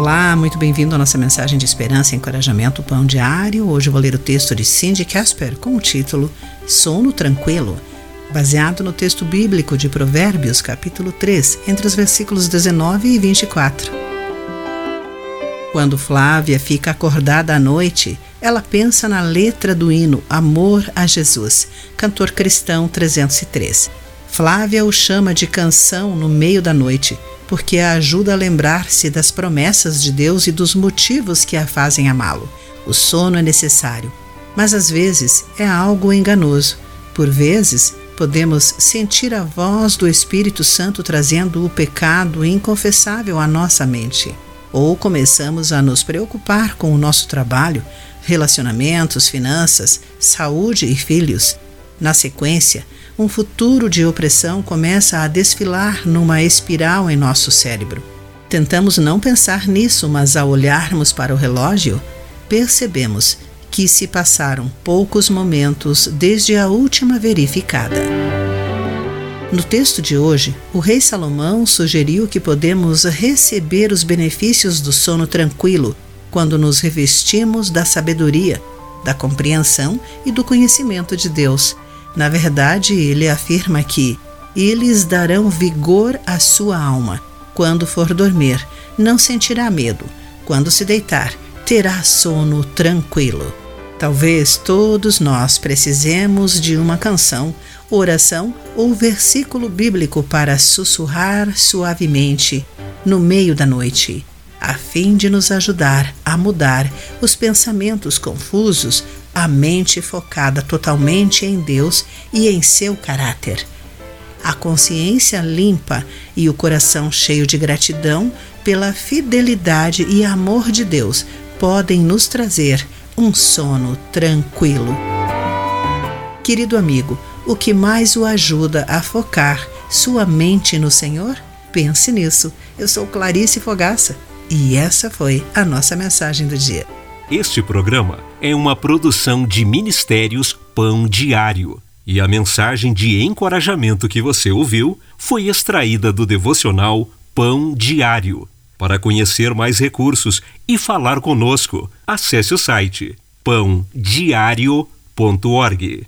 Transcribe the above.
Olá, muito bem-vindo à nossa mensagem de esperança e encorajamento Pão Diário. Hoje vou ler o texto de Cindy Casper com o título Sono Tranquilo, baseado no texto bíblico de Provérbios, capítulo 3, entre os versículos 19 e 24. Quando Flávia fica acordada à noite, ela pensa na letra do hino Amor a Jesus, cantor cristão 303. Flávia o chama de canção no meio da noite porque a ajuda a lembrar-se das promessas de Deus e dos motivos que a fazem amá-lo. O sono é necessário, mas às vezes é algo enganoso. Por vezes, podemos sentir a voz do Espírito Santo trazendo o pecado inconfessável à nossa mente. Ou começamos a nos preocupar com o nosso trabalho, relacionamentos, finanças, saúde e filhos. Na sequência, um futuro de opressão começa a desfilar numa espiral em nosso cérebro. Tentamos não pensar nisso, mas ao olharmos para o relógio, percebemos que se passaram poucos momentos desde a última verificada. No texto de hoje, o rei Salomão sugeriu que podemos receber os benefícios do sono tranquilo quando nos revestimos da sabedoria, da compreensão e do conhecimento de Deus na verdade, ele afirma que eles darão vigor à sua alma. Quando for dormir, não sentirá medo. Quando se deitar, terá sono tranquilo. Talvez todos nós precisemos de uma canção, oração ou versículo bíblico para sussurrar suavemente no meio da noite a fim de nos ajudar a mudar os pensamentos confusos, a mente focada totalmente em Deus e em seu caráter. A consciência limpa e o coração cheio de gratidão pela fidelidade e amor de Deus podem nos trazer um sono tranquilo. Querido amigo, o que mais o ajuda a focar sua mente no Senhor? Pense nisso. Eu sou Clarice Fogaça e essa foi a nossa mensagem do dia. Este programa é uma produção de Ministérios Pão Diário. E a mensagem de encorajamento que você ouviu foi extraída do devocional Pão Diário. Para conhecer mais recursos e falar conosco, acesse o site pãodiario.org.